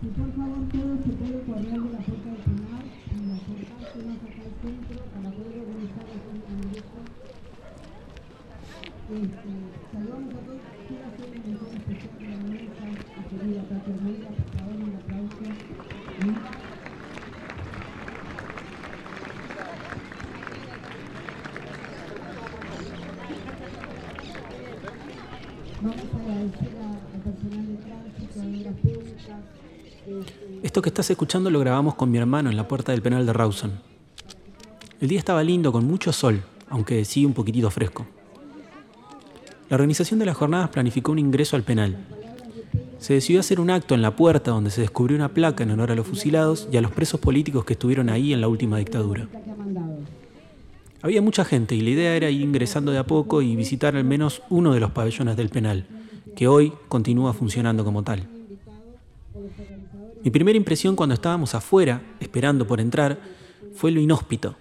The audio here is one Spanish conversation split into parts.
Si por favor todo se puede correr de la puerta del final y acercarse más acá al centro para poder organizar el ingreso. Este, saludamos a todos. Quiero hacer una mención especial de la mesa, a querida Tati Hermida, por favor, un aplauso. Vamos a agradecer a- al personal de tránsito, a obras públicas. este, Esto que estás escuchando lo grabamos con mi hermano en la puerta del penal de Rawson. El día estaba lindo, con mucho sol, aunque sí un poquitito fresco. La organización de las jornadas planificó un ingreso al penal. Se decidió hacer un acto en la puerta donde se descubrió una placa en honor a los fusilados y a los presos políticos que estuvieron ahí en la última dictadura. Había mucha gente y la idea era ir ingresando de a poco y visitar al menos uno de los pabellones del penal, que hoy continúa funcionando como tal. Mi primera impresión cuando estábamos afuera, esperando por entrar, fue lo inhóspito.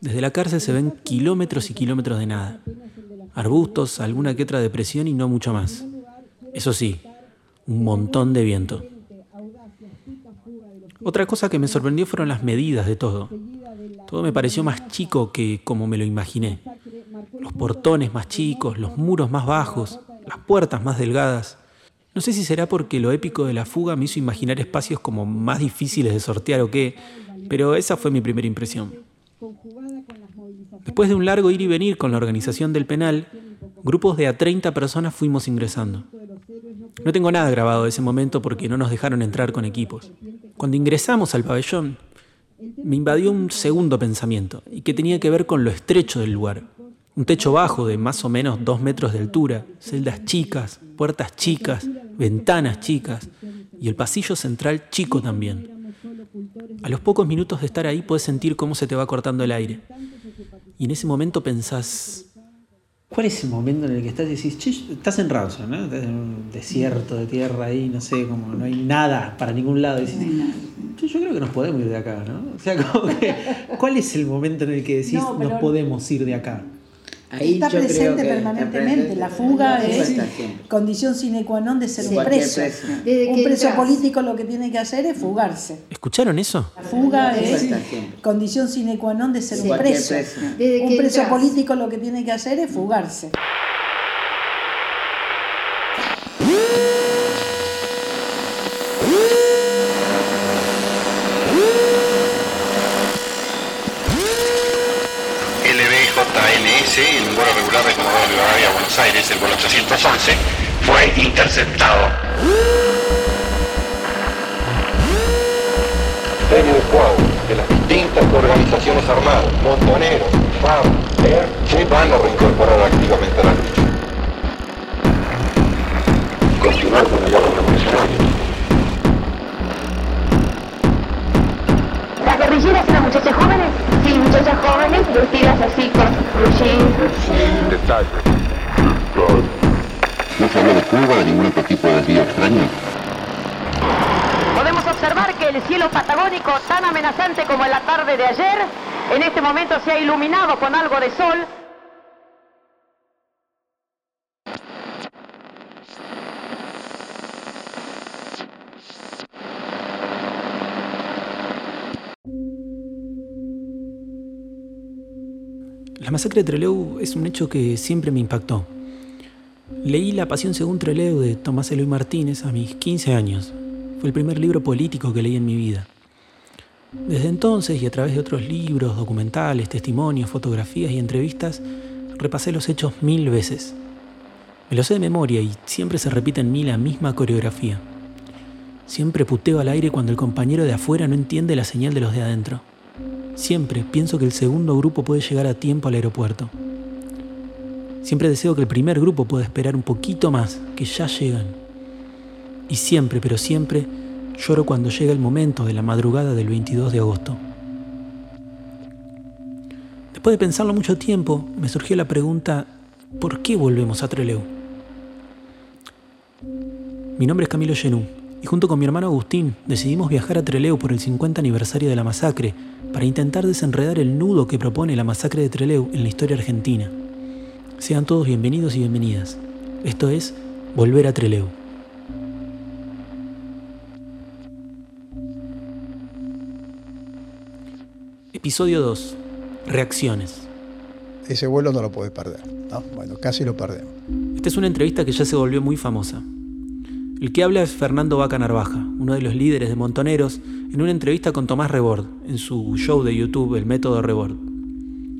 Desde la cárcel se ven kilómetros y kilómetros de nada. Arbustos, alguna que otra depresión y no mucho más. Eso sí, un montón de viento. Otra cosa que me sorprendió fueron las medidas de todo. Todo me pareció más chico que como me lo imaginé. Los portones más chicos, los muros más bajos, las puertas más delgadas. No sé si será porque lo épico de la fuga me hizo imaginar espacios como más difíciles de sortear o qué, pero esa fue mi primera impresión. Después de un largo ir y venir con la organización del penal, grupos de a 30 personas fuimos ingresando. No tengo nada grabado de ese momento porque no nos dejaron entrar con equipos. Cuando ingresamos al pabellón, me invadió un segundo pensamiento, y que tenía que ver con lo estrecho del lugar. Un techo bajo de más o menos dos metros de altura, celdas chicas, puertas chicas, ventanas chicas, y el pasillo central chico también. A los pocos minutos de estar ahí puedes sentir cómo se te va cortando el aire. Y en ese momento pensás, ¿Cuál es el momento en el que estás y decís, che, estás en Rawson, ¿no? Estás en un desierto de tierra ahí, no sé, como no hay nada para ningún lado. Y decís, "Che, yo creo que nos podemos ir de acá, ¿no? O sea, como que, ¿cuál es el momento en el que decís, No, nos podemos ir de acá? Ahí está yo creo presente que- permanentemente. La fuga es condición sine qua non de ser Sí, un preso. Un preso político lo que tiene que hacer es fugarse. ¿escucharon eso? La fuga es condición sine qua non de ser un preso. Un preso entras. político lo que tiene que hacer es fugarse. Rivadavia Buenos Aires, el vuelo 811, fue interceptado. De cuadros de las distintas organizaciones armadas, montoneros, FARC, ER, que van a reincorporar activamente a la lucha. Continuar con la guerra revolucionaria. Las guerrilleras eran muchachas jóvenes, sí, muchachas jóvenes vestidas así con jeans, Detalle. No se habló de Cuba, de ningún otro tipo de desvío extraño. Podemos observar que el cielo patagónico, tan amenazante como en la tarde de ayer, en este momento se ha iluminado con algo de sol. La masacre de Trelew es un hecho que siempre me impactó. Leí La Pasión según Trelew de Tomás Eloy Martínez a mis 15 años. Fue el primer libro político que leí en mi vida. Desde entonces y a través de otros libros, documentales, testimonios, fotografías y entrevistas, repasé los hechos mil veces. Me lo sé de memoria y siempre se repite en mí la misma coreografía. Siempre puteo al aire cuando el compañero de afuera no entiende la señal de los de adentro. Siempre pienso que el segundo grupo puede llegar a tiempo al aeropuerto. Siempre deseo que el primer grupo pueda esperar un poquito más, que ya llegan. Y siempre, pero siempre, lloro cuando llega el momento de la madrugada del 22 de agosto. Después de pensarlo mucho tiempo, me surgió la pregunta, ¿por qué volvemos a Trelew? Mi nombre es Camilo Genú y junto con mi hermano Agustín decidimos viajar a Trelew por el 50 aniversario de la masacre para intentar desenredar el nudo que propone la masacre de Trelew en la historia argentina. Sean todos bienvenidos y bienvenidas. Esto es Volver a Treleu. Episodio 2. Reacciones. Ese vuelo no lo puedes perder. ¿no? Bueno, casi lo perdemos. Esta es una entrevista que ya se volvió muy famosa. El que habla es Fernando Vaca Narvaja, uno de los líderes de Montoneros, en una entrevista con Tomás Rebord, en su show de YouTube El Método Rebord.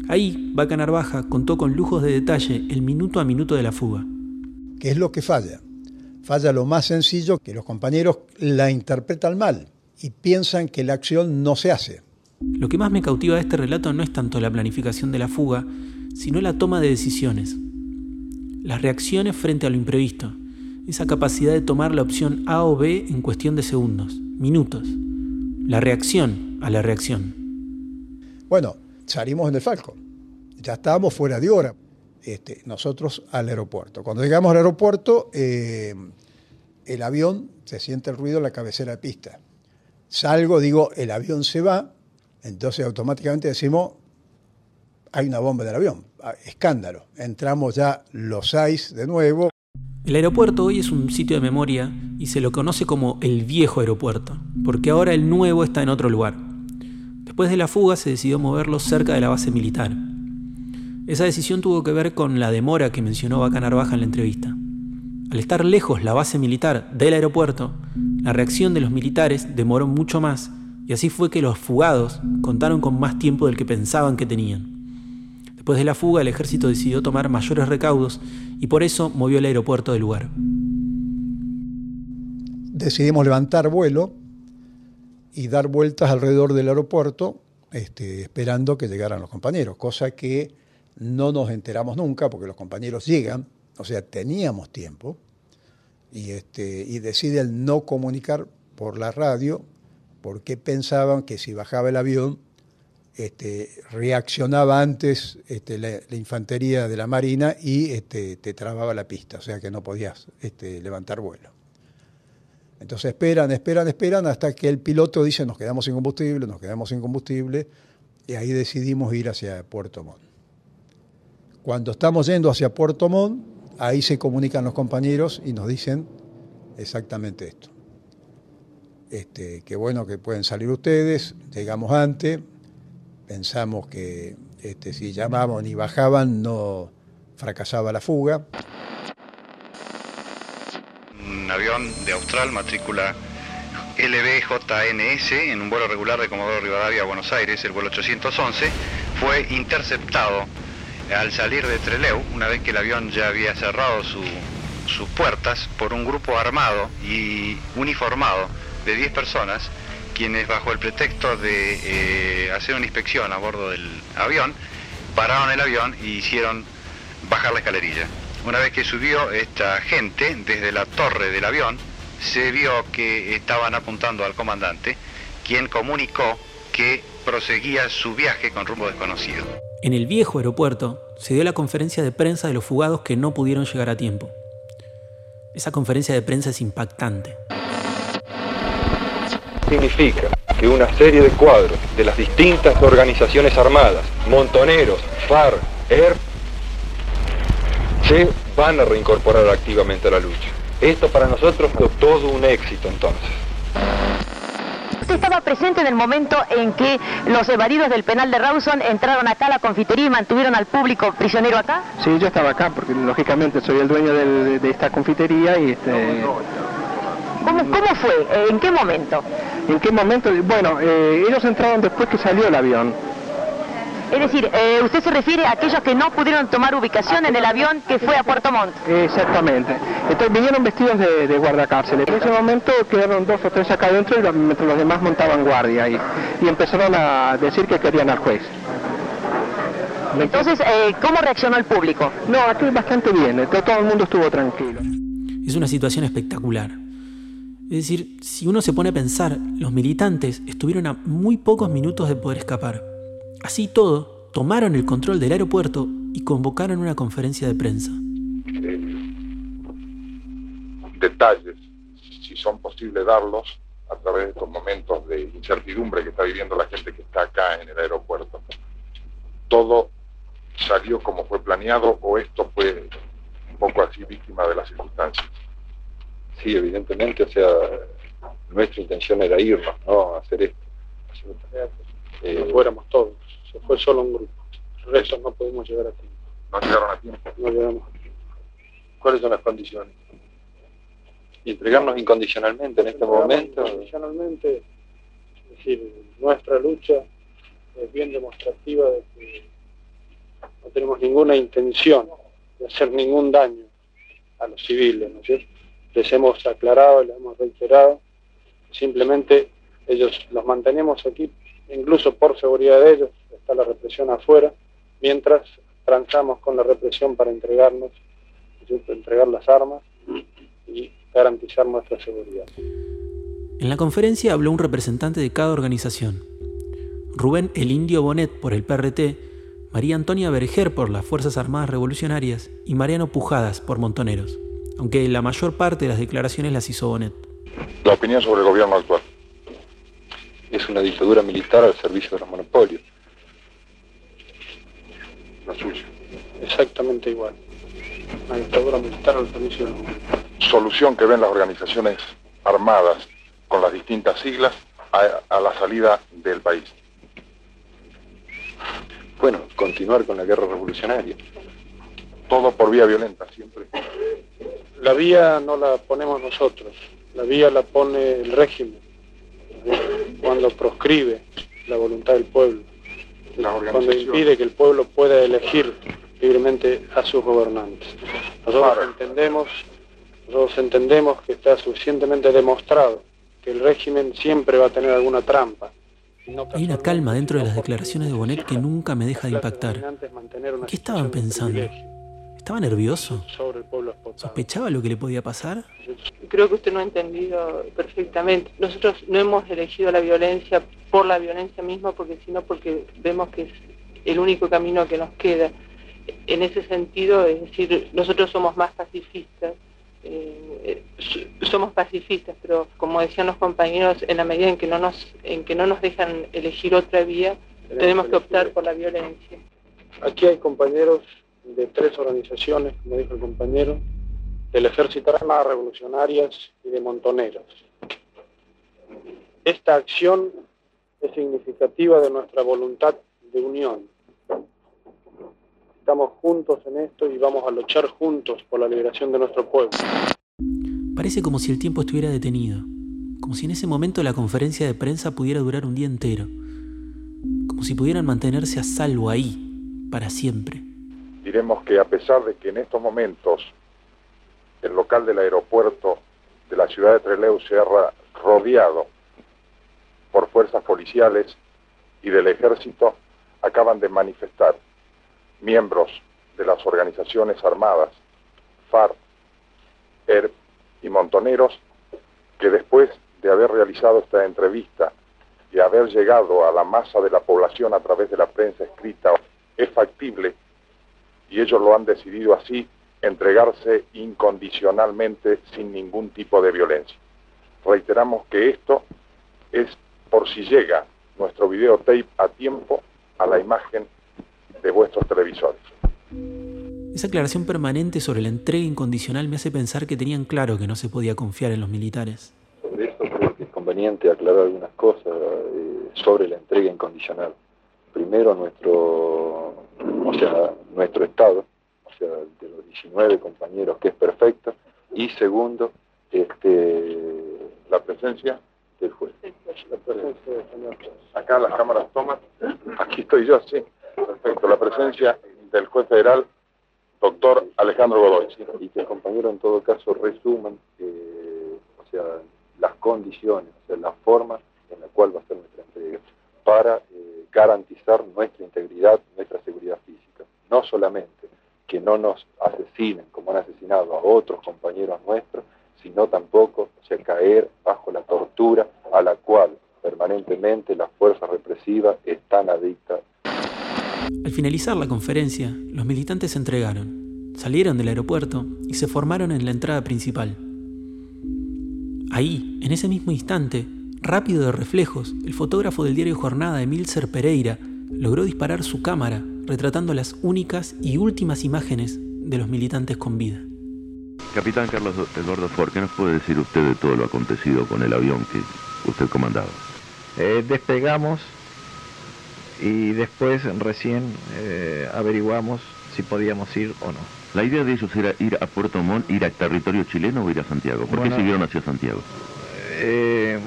Ahí, Vaca Narvaja contó con lujos de detalle el minuto a minuto de la fuga. ¿Qué es lo que falla? Falla lo más sencillo, que los compañeros la interpretan mal y piensan que la acción no se hace. Lo que más me cautiva de este relato no es tanto la planificación de la fuga, sino la toma de decisiones. Las reacciones frente a lo imprevisto, esa capacidad de tomar la opción A o B en cuestión de segundos, minutos. La reacción a la reacción. Bueno, salimos en el Falco. Ya estábamos fuera de hora. Este, nosotros al aeropuerto. Cuando llegamos al aeropuerto, eh, el avión se siente el ruido en la cabecera de pista. Salgo, digo, el avión se va, entonces automáticamente decimos, hay una bomba del avión. Ah, Escándalo. Entramos ya los seis de nuevo. El aeropuerto hoy es un sitio de memoria y se lo conoce como el viejo aeropuerto, porque ahora el nuevo está en otro lugar. Después de la fuga se decidió moverlo cerca de la base militar. Esa decisión tuvo que ver con la demora que mencionó Vaca Narvaja en la entrevista. Al estar lejos la base militar del aeropuerto, la reacción de los militares demoró mucho más y así fue que los fugados contaron con más tiempo del que pensaban que tenían. Después de la fuga, el ejército decidió tomar mayores recaudos y por eso movió el aeropuerto del lugar. Decidimos levantar vuelo y dar vueltas alrededor del aeropuerto, este, esperando que llegaran los compañeros, cosa que no nos enteramos nunca porque los compañeros llegan, o sea, teníamos tiempo, y, este, y deciden no comunicar por la radio porque pensaban que si bajaba el avión este, reaccionaba antes este, la, infantería de la Marina y este, te trababa la pista, o sea que no podías levantar vuelo. Entonces esperan, esperan, esperan hasta que el piloto dice nos quedamos sin combustible, nos quedamos sin combustible y ahí decidimos ir hacia Puerto Montt. Cuando estamos yendo hacia Puerto Montt, ahí se comunican los compañeros y nos dicen exactamente esto. Este, bueno que pueden salir ustedes, llegamos antes, pensamos que este, si llamaban y bajaban no fracasaba la fuga. Un avión de Austral, matrícula LBJNS, en un vuelo regular de Comodoro Rivadavia a Buenos Aires, el vuelo 811, fue interceptado al salir de Treleu, una vez que el avión ya había cerrado su, sus puertas, por un grupo armado y uniformado de 10 personas quienes bajo el pretexto de eh, hacer una inspección a bordo del avión, pararon el avión y hicieron bajar la escalerilla. Una vez que subió esta gente desde la torre del avión, se vio que estaban apuntando al comandante, quien comunicó que proseguía su viaje con rumbo desconocido. En el viejo aeropuerto se dio la conferencia de prensa de los fugados que no pudieron llegar a tiempo. Esa conferencia de prensa es impactante significa que una serie de cuadros de las distintas organizaciones armadas, montoneros, FARC, ERP, se van a reincorporar activamente a la lucha. Esto para nosotros fue todo un éxito entonces. Usted estaba presente en el momento en que los evadidos del penal de Rawson entraron acá a la confitería y mantuvieron al público prisionero acá? Sí, yo estaba acá porque lógicamente soy el dueño del, de esta confitería y este... ¿Cómo, ¿Cómo, fue? ¿En qué momento? ¿En qué momento? Bueno, eh, ellos entraron después que salió el avión. Es decir, eh, usted se refiere a aquellos que no pudieron tomar ubicación en el avión que fue a Puerto Montt. Exactamente. Entonces vinieron vestidos de, de guardacárceles. En ese momento quedaron dos o tres acá adentro y los, mientras los demás montaban guardia ahí. Y empezaron a decir que querían al juez. Entonces, eh, ¿cómo reaccionó el público? No, aquí bastante bien. Todo el mundo estuvo tranquilo. Es una situación espectacular. Es decir, si uno se pone a pensar, los militantes estuvieron a muy pocos minutos de poder escapar. Así todo, tomaron el control del aeropuerto y convocaron una conferencia de prensa. Detalles, si son posibles darlos, a través de estos momentos de incertidumbre que está viviendo la gente que está acá en el aeropuerto. Todo salió como fue planeado o esto fue poco así víctima de las circunstancias. Sí, evidentemente, o sea, nuestra intención era irnos, ¿no? Hacer esto. Eh, no fuéramos todos, se fue solo un grupo. El resto no pudimos llegar a tiempo. ¿No llegaron a tiempo? No llegamos a tiempo. ¿Cuáles son las condiciones? Y entregarnos incondicionalmente en este momento. Incondicionalmente, es decir, nuestra lucha es bien demostrativa de que no tenemos ninguna intención de hacer ningún daño a los civiles, ¿no es cierto? Les hemos aclarado, les hemos reiterado, simplemente ellos los mantenemos aquí, incluso por seguridad de ellos, está la represión afuera, mientras transamos con la represión para entregarnos, entregar las armas y garantizar nuestra seguridad. En la conferencia habló un representante de cada organización. Rubén El Indio Bonet por el PRT, María Antonia Berger por las Fuerzas Armadas Revolucionarias y Mariano Pujadas por Montoneros, aunque la mayor parte de las declaraciones las hizo Bonet. La opinión sobre el gobierno actual. Es una dictadura militar al servicio de los monopolios. La suya. Exactamente igual. Una dictadura militar al servicio de los monopolios. Solución que ven las organizaciones armadas con las distintas siglas a, a la salida del país. Bueno, continuar con la guerra revolucionaria. Todo por vía violenta, siempre. La vía no la ponemos nosotros, la vía la pone el régimen, cuando proscribe la voluntad del pueblo, cuando impide que el pueblo pueda elegir libremente a sus gobernantes. Nosotros entendemos, nosotros entendemos que está suficientemente demostrado que el régimen siempre va a tener alguna trampa. Hay una calma dentro de las declaraciones de Bonet que nunca me deja de impactar. ¿Qué estaban pensando? ¿Estaba nervioso? ¿Sospechaba lo que le podía pasar? Creo que usted no ha entendido perfectamente. Nosotros no hemos elegido la violencia por la violencia misma, porque sino porque vemos que es el único camino que nos queda. En ese sentido, es decir, nosotros somos más pacifistas. Eh, somos pacifistas, pero como decían los compañeros, en la medida en que no nos, en que no nos dejan elegir otra vía, tenemos que optar por la violencia. Aquí hay compañeros de tres organizaciones, como dijo el compañero, del Ejército Armadas Revolucionarias y de Montoneros. Esta acción es significativa de nuestra voluntad de unión. Estamos juntos en esto y vamos a luchar juntos por la liberación de nuestro pueblo. Parece como si el tiempo estuviera detenido, como si en ese momento la conferencia de prensa pudiera durar un día entero, como si pudieran mantenerse a salvo ahí, para siempre diremos que a pesar de que en estos momentos el local del aeropuerto de la ciudad de Trelew se ha rodeado por fuerzas policiales y del ejército, acaban de manifestar miembros de las organizaciones armadas, FARC, ERP y Montoneros, que después de haber realizado esta entrevista y haber llegado a la masa de la población a través de la prensa escrita, es factible y ellos lo han decidido así, entregarse incondicionalmente sin ningún tipo de violencia. Reiteramos que esto es por si llega nuestro videotape a tiempo a la imagen de vuestros televisores. Esa aclaración permanente sobre la entrega incondicional me hace pensar que tenían claro que no se podía confiar en los militares. Sobre esto creo que es conveniente aclarar algunas cosas eh, sobre la entrega incondicional. Primero, nuestro, o sea, nuestro Estado, o sea, de los 19 compañeros, que es perfecto, y segundo, este, la presencia del juez. La presencia del. Acá las cámaras toman, aquí estoy yo, sí, perfecto, la presencia del juez federal, doctor Alejandro Godoy. Sí, y que el compañero en todo caso resuman, eh, o sea, las condiciones, o sea, la forma en la cual va a ser nuestra entrega, para eh, garantizar nuestra integridad, nuestra seguridad física. No solamente que no nos asesinen como han asesinado a otros compañeros nuestros, sino tampoco o caer bajo la tortura a la cual permanentemente las fuerzas represivas están adictas. Al finalizar la conferencia, los militantes se entregaron, salieron del aeropuerto y se formaron en la entrada principal. Ahí, en ese mismo instante, rápido de reflejos, el fotógrafo del diario Jornada, Emilcer Pereira, logró disparar su cámara retratando las únicas y últimas imágenes de los militantes con vida. Capitán Carlos Eduardo Ford, ¿qué nos puede decir usted de todo lo acontecido con el avión que usted comandaba? Eh, despegamos y después recién eh, averiguamos si podíamos ir o no. La idea de ellos era ir a Puerto Montt, ir a territorio chileno o ir a Santiago. ¿Por Bueno, qué siguieron hacia Santiago? Eh,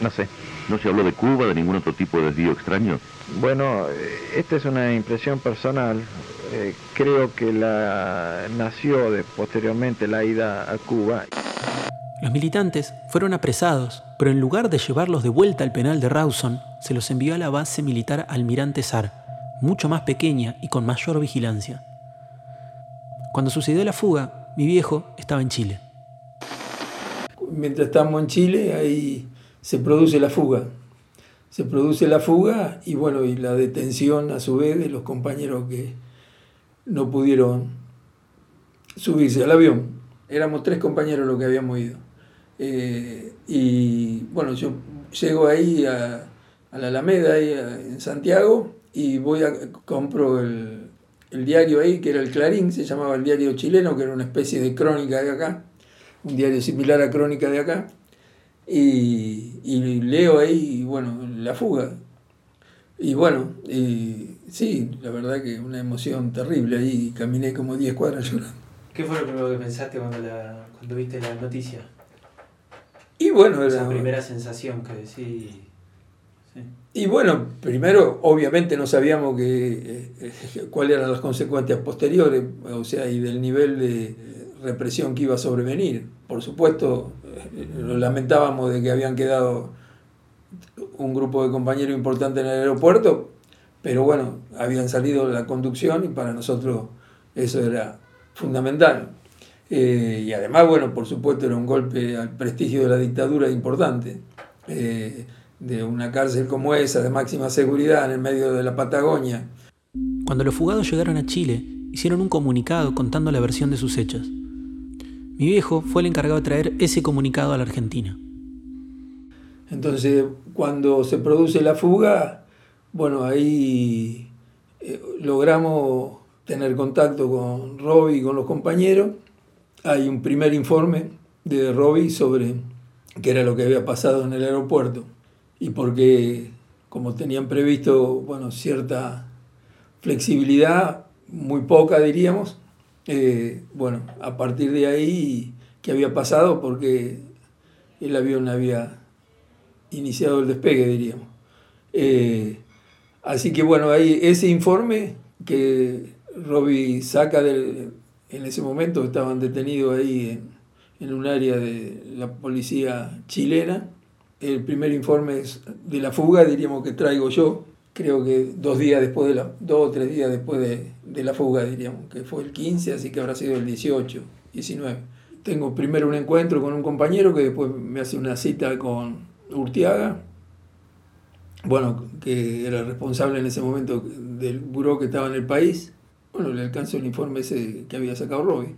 no sé. ¿No se habló de Cuba, de ningún otro tipo de desvío extraño? Bueno, esta es una impresión personal. Eh, creo que la nació de, posteriormente la ida a Cuba. Los militantes fueron apresados, pero en lugar de llevarlos de vuelta al penal de Rawson, se los envió a la base militar Almirante Sar, mucho más pequeña y con mayor vigilancia. Cuando sucedió la fuga, mi viejo estaba en Chile. mientras estamos en Chile, ahí se produce la fuga. Se produce la fuga y bueno, y la detención a su vez de los compañeros que no pudieron subirse al avión. Éramos tres compañeros los que habíamos ido. Eh, y bueno, yo llego ahí a, a la Alameda, ahí en Santiago, y voy a compro el, el diario ahí, que era el Clarín, se llamaba el diario chileno, que era una especie de crónica de acá, un diario similar a Crónica de acá, y, y leo ahí, bueno, la fuga. Y bueno, y sí, la verdad que una emoción terrible ahí, caminé como 10 cuadras llorando. ¿Qué fue lo primero que pensaste cuando, la, cuando viste la noticia? Y bueno, Esa era- primera sensación que decís. Sí. Y bueno, primero, obviamente no sabíamos que, eh, cuáles eran las consecuencias posteriores, o sea, y del nivel de represión que iba a sobrevenir. Por supuesto, lo lamentábamos de que habían quedado un grupo de compañeros importante en el aeropuerto, pero bueno, habían salido la conducción y para nosotros eso era fundamental. Eh, y además, bueno, por supuesto era un golpe al prestigio de la dictadura importante. Eh, de una cárcel como esa, de máxima seguridad, en el medio de la Patagonia. Cuando los fugados llegaron a Chile, hicieron un comunicado contando la versión de sus hechos. Mi viejo fue el encargado de traer ese comunicado a la Argentina. Entonces, cuando se produce la fuga, bueno, ahí eh, logramos tener contacto con Robbie y con los compañeros. Hay un primer informe de Robbie sobre qué era lo que había pasado en el aeropuerto y porque, como tenían previsto, bueno, cierta flexibilidad, muy poca diríamos, eh, bueno, a partir de ahí, ¿qué había pasado? Porque el avión había iniciado el despegue, diríamos. Eh, así que bueno, ahí ese informe que Robbie saca del, en ese momento, estaban detenidos ahí en, en un área de la policía chilena. El primer informe de la fuga, diríamos que traigo yo, creo que dos días después de la, dos o tres días después de, de la fuga, diríamos, que fue el 15, así que habrá sido el 18, 19. Tengo primero un encuentro con un compañero que después me hace una cita con Urtiaga, bueno, que era responsable en ese momento del buró que estaba en el país. Bueno, le alcanzo el informe ese que había sacado Robbie.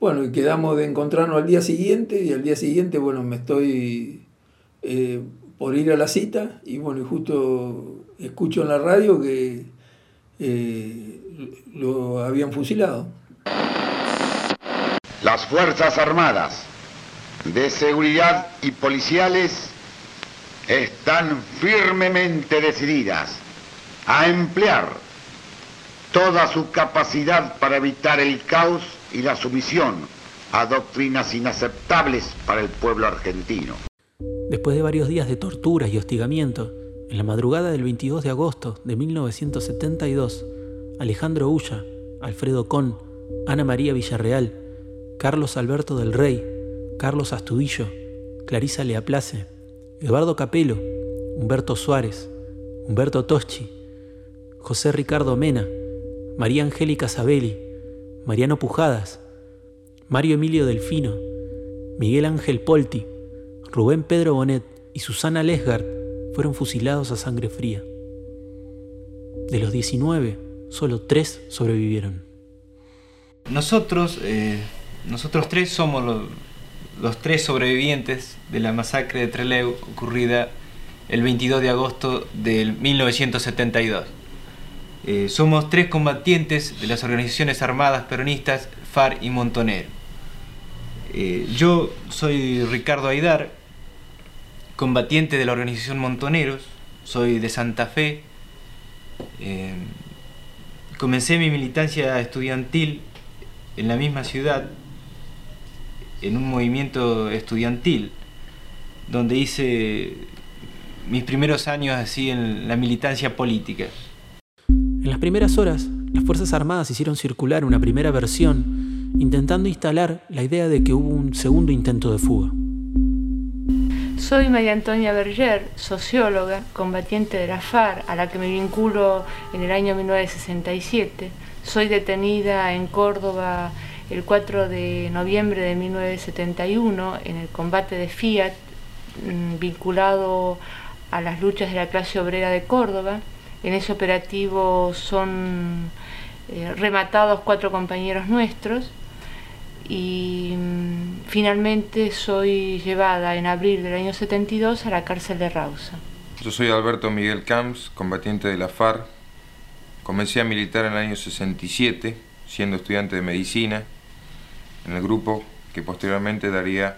Bueno, y quedamos de encontrarnos al día siguiente, y al día siguiente, bueno, me estoy eh, por ir a la cita, y bueno, justo escucho en la radio que eh, lo habían fusilado. Las Fuerzas Armadas de Seguridad y Policiales están firmemente decididas a emplear toda su capacidad para evitar el caos y la sumisión a doctrinas inaceptables para el pueblo argentino. Después de varios días de torturas y hostigamiento, en la madrugada del 22 de agosto de 1972, Alejandro Ulla, Alfredo Con, Ana María Villarreal, Carlos Alberto del Rey, Carlos Astudillo, Clarisa Leaplace, Eduardo Capelo, Humberto Suárez, Humberto Toschi, José Ricardo Mena, María Angélica Sabelli, Mariano Pujadas, Mario Emilio Delfino, Miguel Ángel Polti, Rubén Pedro Bonet y Susana Lesgard fueron fusilados a sangre fría. De los 19, solo tres sobrevivieron. Nosotros, eh, nosotros tres somos los, tres sobrevivientes de la masacre de Trelew ocurrida el 22 de agosto del 1972. Eh, somos tres combatientes de las organizaciones armadas peronistas FAR y Montonero. Eh, yo soy Ricardo Aidar, combatiente de la organización Montoneros, soy de Santa Fe. Eh, comencé mi militancia estudiantil en la misma ciudad, en un movimiento estudiantil, donde hice mis primeros años así en la militancia política. En las primeras horas, las Fuerzas Armadas hicieron circular una primera versión intentando instalar la idea de que hubo un segundo intento de fuga. Soy María Antonia Berger, socióloga, combatiente de la FARC, a la que me vinculo en el año 1967. Soy detenida en Córdoba el 4 de noviembre de 1971 en el combate de Fiat, mm, vinculado a las luchas de la clase obrera de Córdoba. En ese operativo son eh, rematados cuatro compañeros nuestros y mm, finalmente soy llevada en abril del año 72 a la cárcel de Rausa. Yo soy Alberto Miguel Camps, combatiente de la FARC. Comencé a militar en el año 67, siendo estudiante de medicina, en el grupo que posteriormente daría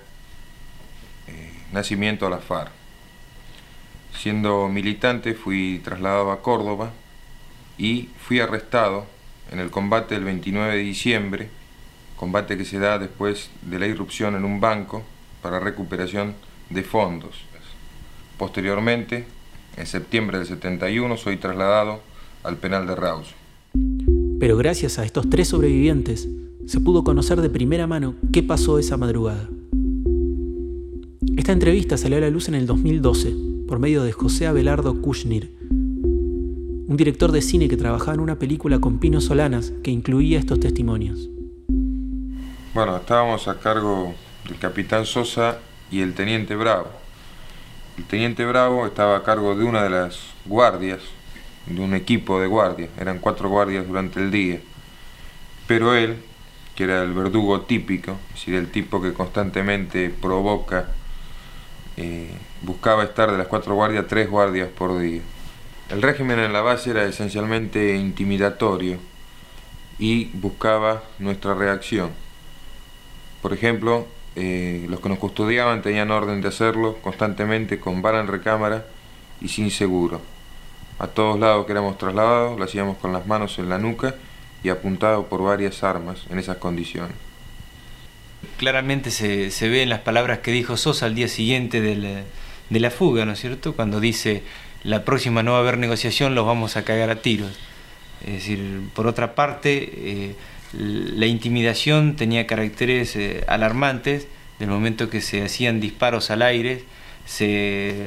eh, nacimiento a la FARC. Siendo militante fui trasladado a Córdoba y fui arrestado en el combate del 29 de diciembre, combate que se da después de la irrupción en un banco para recuperación de fondos. Posteriormente, en septiembre del 71, soy trasladado al penal de Raus. Pero gracias a estos tres sobrevivientes, se pudo conocer de primera mano qué pasó esa madrugada. Esta entrevista salió a la luz en el 2012 por medio de José Abelardo Kushnir, un director de cine que trabajaba en una película con Pino Solanas que incluía estos testimonios. Bueno, estábamos a cargo del capitán Sosa y el teniente Bravo. El teniente Bravo estaba a cargo de una de las guardias, de un equipo de guardias, eran cuatro guardias durante el día. Pero él, que era el verdugo típico, es decir, el tipo que constantemente provoca eh, buscaba estar de las cuatro guardias tres guardias por día. El régimen en la base era esencialmente intimidatorio y buscaba nuestra reacción. Por ejemplo, eh, los que nos custodiaban tenían orden de hacerlo constantemente con vara en recámara y sin seguro. A todos lados que éramos trasladados lo hacíamos con las manos en la nuca y apuntado por varias armas en esas condiciones claramente se, se, ve en las palabras que dijo Sosa al día siguiente de la, fuga, ¿no es cierto? Cuando dice, la próxima no va a haber negociación, los vamos a cagar a tiros. Es decir, por otra parte, eh, la intimidación tenía caracteres eh, alarmantes del momento que se hacían disparos al aire.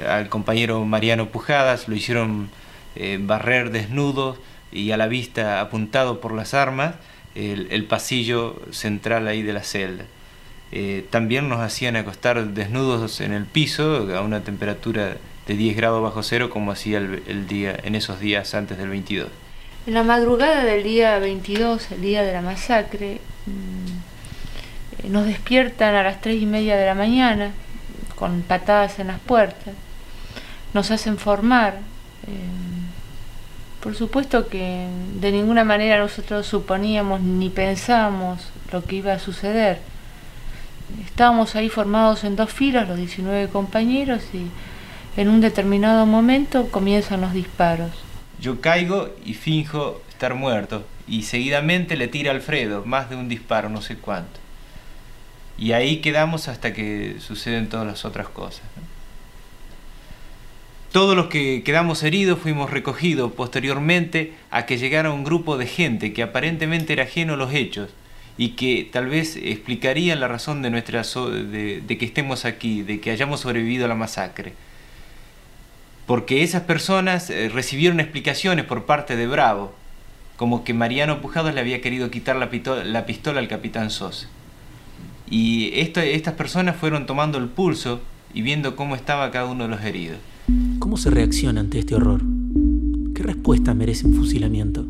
Al compañero Mariano Pujadas lo hicieron eh, barrer desnudo y a la vista apuntado por las armas el, el pasillo central ahí de la celda. Eh, también nos hacían acostar desnudos en el piso a una temperatura de 10 grados bajo cero como hacía el, día en esos días antes del 22. En la madrugada del día 22, el día de la masacre, mm, nos despiertan a las 3 y media de la mañana con patadas en las puertas, nos hacen formar. Eh, por supuesto que de ninguna manera nosotros suponíamos ni pensábamos lo que iba a suceder estábamos ahí formados en dos filas, los 19 compañeros, y en un determinado momento comienzan los disparos. Yo caigo y finjo estar muerto, y seguidamente le tira Alfredo, más de un disparo, no sé cuánto. Y ahí quedamos hasta que suceden todas las otras cosas. Todos los que quedamos heridos fuimos recogidos posteriormente a que llegara un grupo de gente que aparentemente era ajeno a los hechos, y que tal vez explicarían la razón de, nuestra de, que estemos aquí, de que hayamos sobrevivido a la masacre. Porque esas personas eh, recibieron explicaciones por parte de Bravo, como que Mariano Pujados le había querido quitar la, la pistola al capitán Sosa. Y estas personas fueron tomando el pulso y viendo cómo estaba cada uno de los heridos. ¿Cómo se reacciona ante este horror? ¿Qué respuesta merece un fusilamiento?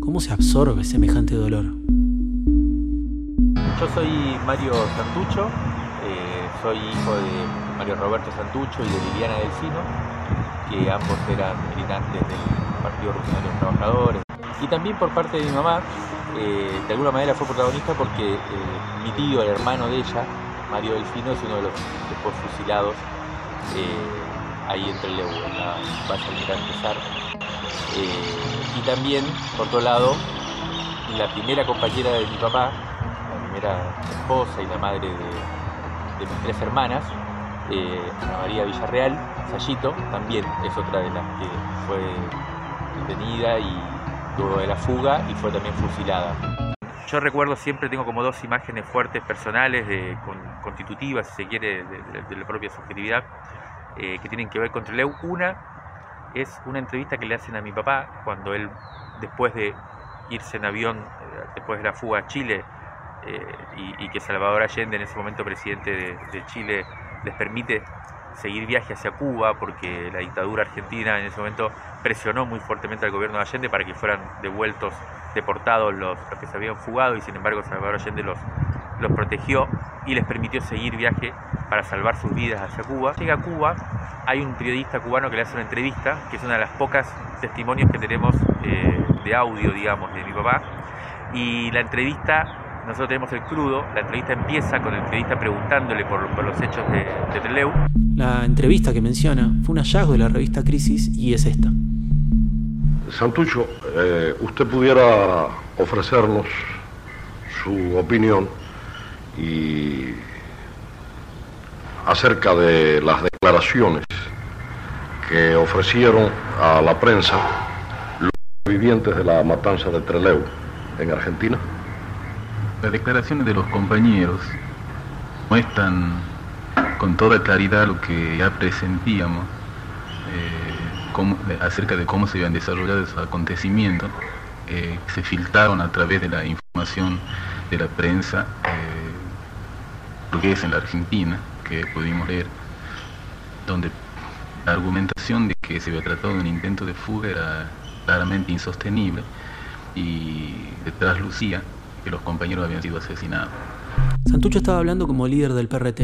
¿Cómo se absorbe semejante dolor? Yo soy Mario Santucho, eh, soy hijo de Roberto Santucho y de Liliana Delfino, que ambos eran militantes del Partido Revolucionario de los Trabajadores. Y también por parte de mi mamá, eh, de alguna manera fue protagonista porque eh, mi tío, el hermano de ella, Mario Delfino, es uno de los después fusilados eh, ahí entre Trelew, en la base Almirante Sar. y también, por otro lado, la primera compañera de mi papá, la primera esposa y la madre de, mis tres hermanas, Ana María Villarreal, Sayito, también es otra de las que fue detenida y tuvo de la fuga y fue también fusilada. Yo recuerdo siempre, tengo como dos imágenes fuertes personales, constitutivas, si se quiere, de, la propia subjetividad, eh, que tienen que ver con Trelew. Una es una entrevista que le hacen a mi papá cuando él, después de irse en avión, eh, después de la fuga a Chile, eh, y, que Salvador Allende, en ese momento presidente de Chile, les permite seguir viaje hacia Cuba porque la dictadura argentina en ese momento presionó muy fuertemente al gobierno de Allende para que fueran devueltos, deportados los, que se habían fugado y sin embargo Salvador Allende los, los protegió y les permitió seguir viaje para salvar sus vidas hacia Cuba. Llega a Cuba, hay un periodista cubano que le hace una entrevista, que es una de las pocas testimonios que tenemos eh, de audio, digamos, de mi papá, y la entrevista nosotros tenemos el crudo, la entrevista empieza con el periodista preguntándole por, los hechos de, de Trelew. La entrevista que menciona fue un hallazgo de la revista Crisis y es esta. Santucho, eh, usted pudiera ofrecernos su opinión y acerca de las declaraciones que ofrecieron a la prensa los vivientes de la matanza de Trelew en Argentina. Las declaraciones de los compañeros muestran con toda claridad lo que ya presentíamos eh, acerca de cómo se habían desarrollado esos acontecimientos. Eh, se filtraron a través de la información de la prensa eh, es en la Argentina, que pudimos leer, donde la argumentación de que se había tratado de un intento de fuga era claramente insostenible y detrás lucía que los compañeros habían sido asesinados. Santucho estaba hablando como líder del PRT,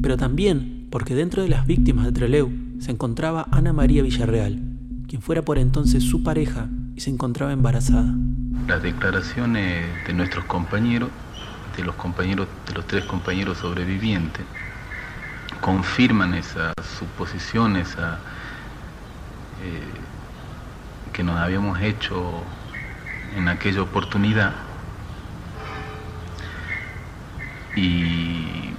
pero también porque dentro de las víctimas de Treleu se encontraba Ana María Villarreal, quien fuera por entonces su pareja y se encontraba embarazada. Las declaraciones de nuestros compañeros, de los compañeros, de los tres compañeros sobrevivientes, confirman esa suposición, esa eh, que nos habíamos hecho en aquella oportunidad y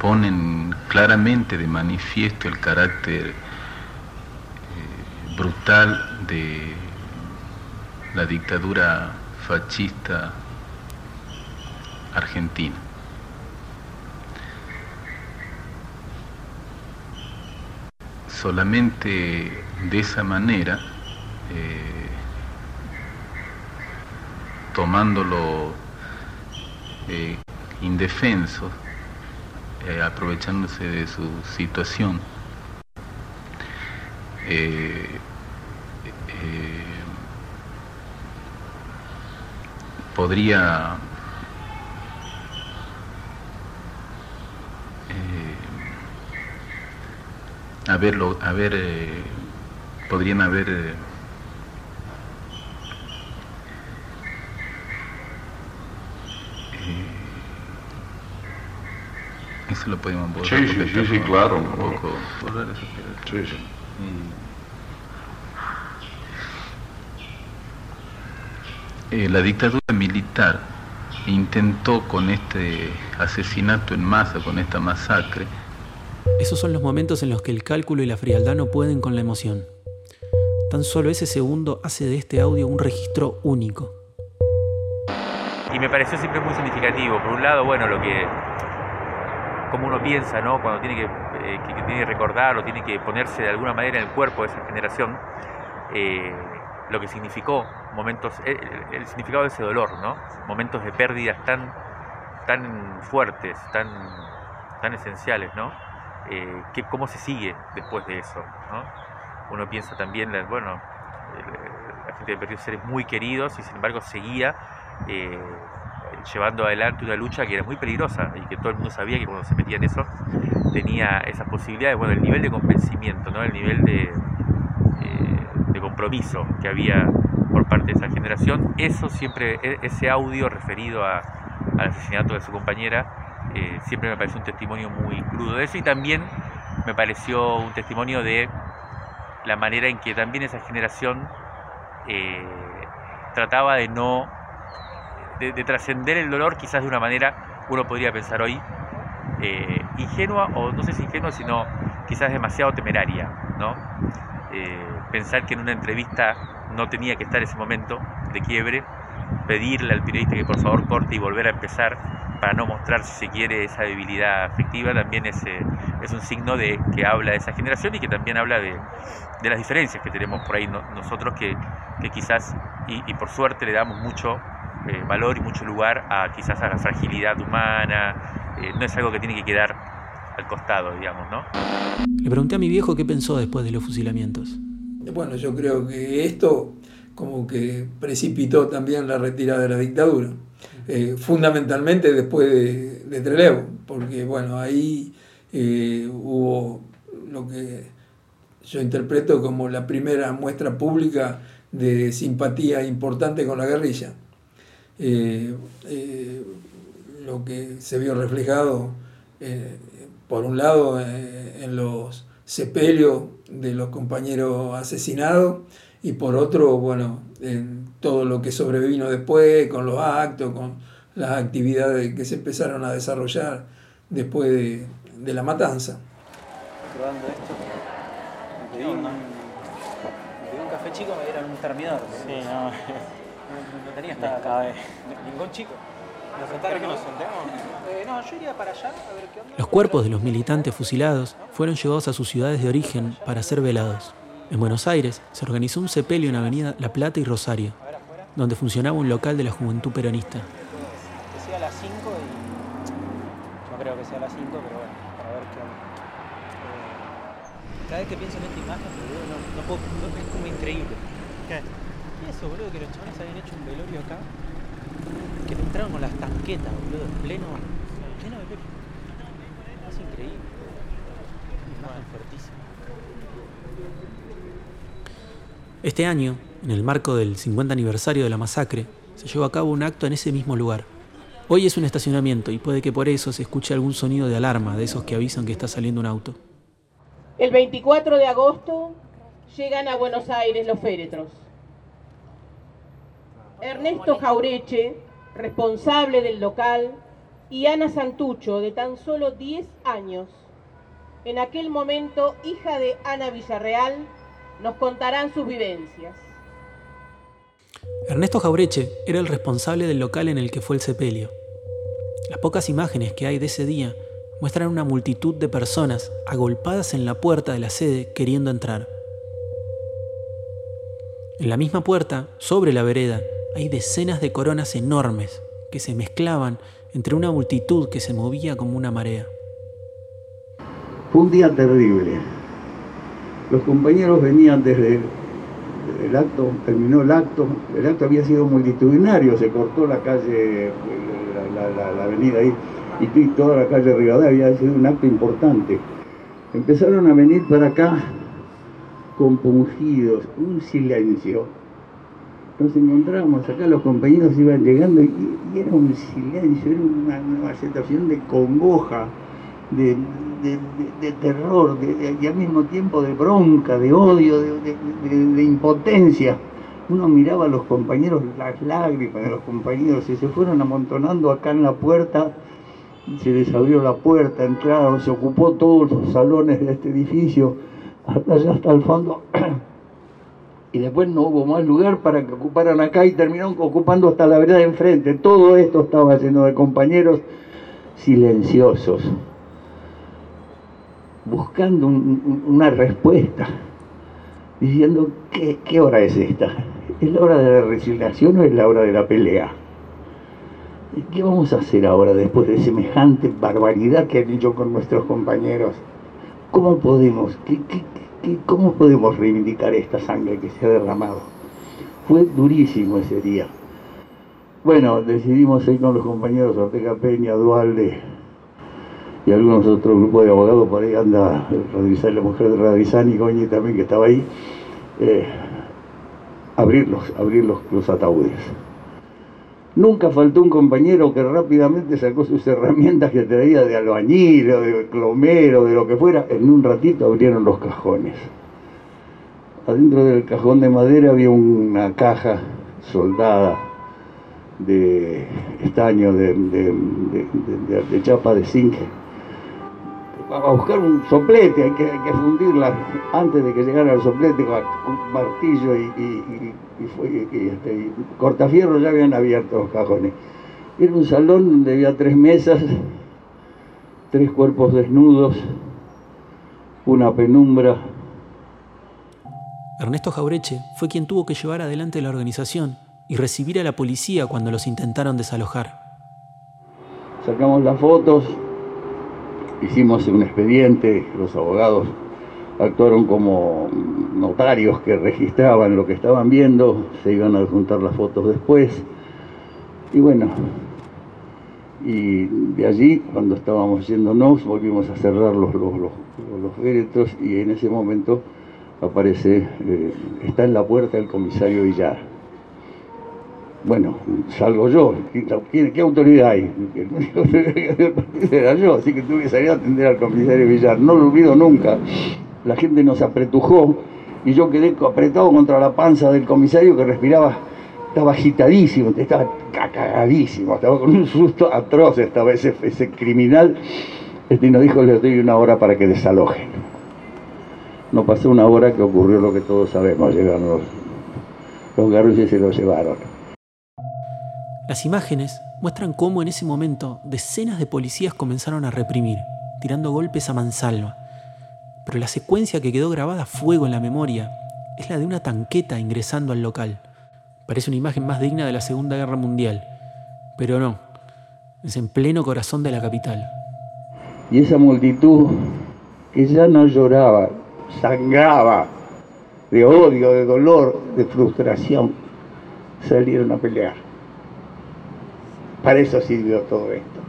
ponen claramente de manifiesto el carácter eh, brutal de la dictadura fascista argentina. Solamente de esa manera, eh, tomándolo eh, indefensos, eh, aprovechándose de su situación. Eh, eh, podría haberlo, haber, podrían haber Eso lo podemos borrar. Sí, sí, sí, sí, claro. Un poco borrar eso. Sí, sí. Eh, la dictadura militar intentó con este asesinato en masa, con esta masacre. Esos son los momentos en los que el cálculo y la frialdad no pueden con la emoción. Tan solo ese segundo hace de este audio un registro único. Y me pareció siempre muy significativo. Por un lado, bueno, lo que como uno piensa, ¿no? Cuando tiene eh, que, tiene que recordar o tiene que ponerse de alguna manera en el cuerpo de esa generación, eh, lo que significó momentos, el, el, significado de ese dolor, ¿no? Momentos de pérdidas tan, tan fuertes, tan, tan esenciales, ¿no? Eh, ¿Cómo se sigue después de eso? ¿no? Uno piensa también, bueno, la gente perdió seres muy queridos y sin embargo seguía llevando adelante una lucha que era muy peligrosa y que todo el mundo sabía que cuando se metía en eso tenía esas posibilidades, bueno, el nivel de convencimiento, ¿no? el nivel de, eh, de compromiso que había por parte de esa generación. Eso siempre, e, ese audio referido a, al asesinato de su compañera, eh, siempre me pareció un testimonio muy crudo de eso y también me pareció un testimonio de la manera en que también esa generación eh, trataba de no, de, de trascender el dolor quizás de una manera, uno podría pensar hoy, eh, ingenua, o no sé si ingenua, sino quizás demasiado temeraria, ¿no? Eh, pensar que en una entrevista no tenía que estar ese momento de quiebre, pedirle al periodista que por favor corte y volver a empezar para no mostrar, si se quiere, esa debilidad afectiva, también es, eh, es un signo de que habla de esa generación y que también habla de, de las diferencias que tenemos por ahí no- nosotros, que, que quizás, y, y por suerte le damos mucho eh, valor y mucho lugar a quizás a la fragilidad humana, eh, no es algo que tiene que quedar al costado, digamos, ¿no? Le pregunté a mi viejo qué pensó después de los fusilamientos. Bueno, yo creo que esto como que precipitó también la retirada de la dictadura, eh, fundamentalmente después de, de Trelew, porque bueno, ahí eh, hubo lo que yo interpreto como la primera muestra pública de simpatía importante con la guerrilla. Eh, eh, lo que se vio reflejado, eh, por un lado, eh, en los sepelios de los compañeros asesinados y por otro, bueno, en todo lo que sobrevino después, con los actos, con las actividades que se empezaron a desarrollar después de, de la matanza. Esto. Me pedí un café chico, me dieron un termidor. Sí, no. No, tenía esta. Ningún chico. ¿Nos que nos sentemos? Eh, no, yo iría para allá a ver qué onda. Los cuerpos de los militantes fusilados fueron llevados a sus ciudades de origen para ser velados. En Buenos Aires se organizó un sepelio en Avenida La Plata y Rosario, donde funcionaba un local de la Juventud Peronista. Que sea a las 5 y. No creo que sea a las 5, pero bueno, para ver qué onda. Eh, cada vez que pienso en esta imagen, no, no puedo. no- es como increíble. ¿Qué? Y eso, boludo, que los chavales habían hecho un velorio acá. Que le entraron con las tanquetas, boludo, en pleno. En pleno velorio. Es increíble. Una imagen fuertísima. Este año, en el marco del 50 aniversario de la masacre, se llevó a cabo un acto en ese mismo lugar. Hoy es un estacionamiento y puede que por eso se escuche algún sonido de alarma de esos que avisan que está saliendo un auto. El 24 de agosto llegan a Buenos Aires los féretros. Ernesto Jaureche, responsable del local, y Ana Santucho, de tan solo 10 años. En aquel momento, hija de Ana Villarreal, nos contarán sus vivencias. Ernesto Jaureche era el responsable del local en el que fue el sepelio. Las pocas imágenes que hay de ese día muestran una multitud de personas agolpadas en la puerta de la sede queriendo entrar. En la misma puerta, sobre la vereda, hay decenas de coronas enormes que se mezclaban entre una multitud que se movía como una marea. Fue un día terrible. Los compañeros venían desde el acto, terminó el acto, el acto había sido multitudinario, se cortó la calle, la, avenida ahí, y y toda la calle Rivadavia, había sido un acto importante. Empezaron a venir para acá compungidos, un silencio. Nos encontramos acá, los compañeros iban llegando y, era un silencio, era una, una sensación de congoja, de, de- de- de terror y al mismo tiempo de bronca, de odio, de impotencia. Uno miraba a los compañeros, las lágrimas de los compañeros, y se fueron amontonando acá en la puerta, se les abrió la puerta, entraron, se ocupó todos los salones de este edificio, hasta allá hasta el fondo. Y después no hubo más lugar para que ocuparan acá y terminaron ocupando hasta la vereda de enfrente. Todo esto estaba lleno de compañeros silenciosos, buscando un- un- una respuesta, diciendo, ¿qué, ¿qué hora es esta? ¿Es la hora de la resignación o es la hora de la pelea? ¿Y ¿Qué vamos a hacer ahora después de semejante barbaridad que han hecho con nuestros compañeros? ¿Cómo podemos, qué- cómo podemos reivindicar esta sangre que se ha derramado? Fue durísimo ese día. Bueno, decidimos ir con los compañeros Ortega Peña, Dualde y algunos otros grupos de abogados, por ahí anda la mujer de Radizani, Goñi también que estaba ahí. Eh, abrir los, abrir los ataúdes. Nunca faltó un compañero que rápidamente sacó sus herramientas que traía de albañil o de clomero, de lo que fuera. En un ratito abrieron los cajones. Adentro del cajón de madera había una caja soldada de estaño, de, de, de, de chapa de zinc. A buscar un soplete, hay que, hay que, fundirla antes de que llegara el soplete con un martillo y, y, y, este, cortafierro ya habían abierto los cajones. Era un salón donde había tres mesas, tres cuerpos desnudos, una penumbra. Ernesto Jaureche fue quien tuvo que llevar adelante la organización y recibir a la policía cuando los intentaron desalojar. Sacamos las fotos, hicimos un expediente, los abogados actuaron como notarios que registraban lo que estaban viendo, se iban a juntar las fotos después. Y bueno, y de allí, cuando estábamos yéndonos, volvimos a cerrar los, los, los, los féretros y en ese momento aparece, eh, está en la puerta el comisario Villar. Bueno, salgo yo. ¿Qué, autoridad hay? Era yo, así que tuve que salir a atender al comisario Villar. No lo olvido nunca. La gente nos apretujó y yo quedé apretado contra la panza del comisario que respiraba, estaba agitadísimo, estaba cagadísimo, estaba con un susto atroz, estaba ese, ese criminal. Este, y nos dijo, les doy una hora para que desalojen. No pasó una hora que ocurrió lo que todos sabemos, llegaron los, los y se lo llevaron. Las imágenes muestran cómo en ese momento decenas de policías comenzaron a reprimir, tirando golpes a mansalva. Pero la secuencia que quedó grabada a fuego en la memoria es la de una tanqueta ingresando al local. Parece una imagen más digna de la Segunda Guerra Mundial, pero no, es en pleno corazón de la capital. Y esa multitud que ya no lloraba, sangraba de odio, de dolor, de frustración, salieron a pelear. Para eso sirvió todo esto,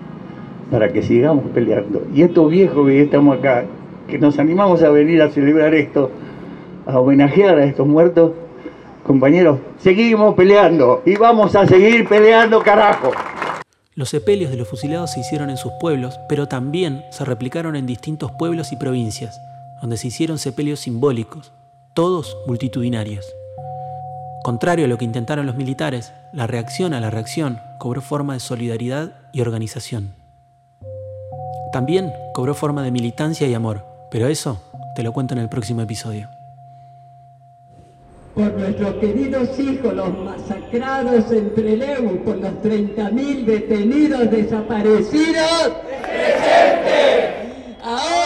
para que sigamos peleando. Y estos viejos que estamos acá, que nos animamos a venir a celebrar esto, a homenajear a estos muertos, compañeros, seguimos peleando y vamos a seguir peleando, carajo. Los sepelios de los fusilados se hicieron en sus pueblos, pero también se replicaron en distintos pueblos y provincias, donde se hicieron sepelios simbólicos, todos multitudinarios. Contrario a lo que intentaron los militares, la reacción a la reacción cobró forma de solidaridad y organización. También cobró forma de militancia y amor, pero eso te lo cuento en el próximo episodio. Por nuestros queridos hijos, los masacrados en Trelew, por los 30.000 detenidos desaparecidos. ¡Presente! Ahora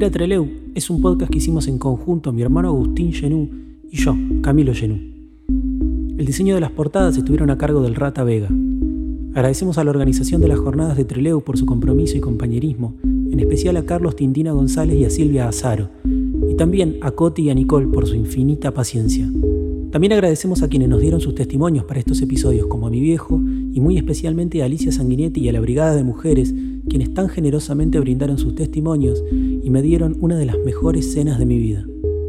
Volver a Treleu es un podcast que hicimos en conjunto mi hermano Agustín Genú y yo, Camilo Genú. El diseño de las portadas estuvieron a cargo del Rata Vega. Agradecemos a la organización de las jornadas de Treleu por su compromiso y compañerismo, en especial a Carlos Tintina González y a Silvia Azaro, y también a Coti y a Nicole por su infinita paciencia. También agradecemos a quienes nos dieron sus testimonios para estos episodios, como a mi viejo y muy especialmente a Alicia Sanguinetti y a la Brigada de Mujeres, quienes tan generosamente brindaron sus testimonios me dieron una de las mejores cenas de mi vida.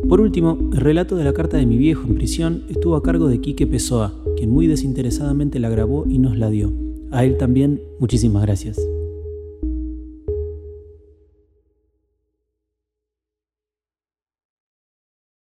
Por último, el relato de la carta de mi viejo en prisión estuvo a cargo de Quique Pessoa, quien muy desinteresadamente la grabó y nos la dio. A él también, muchísimas gracias.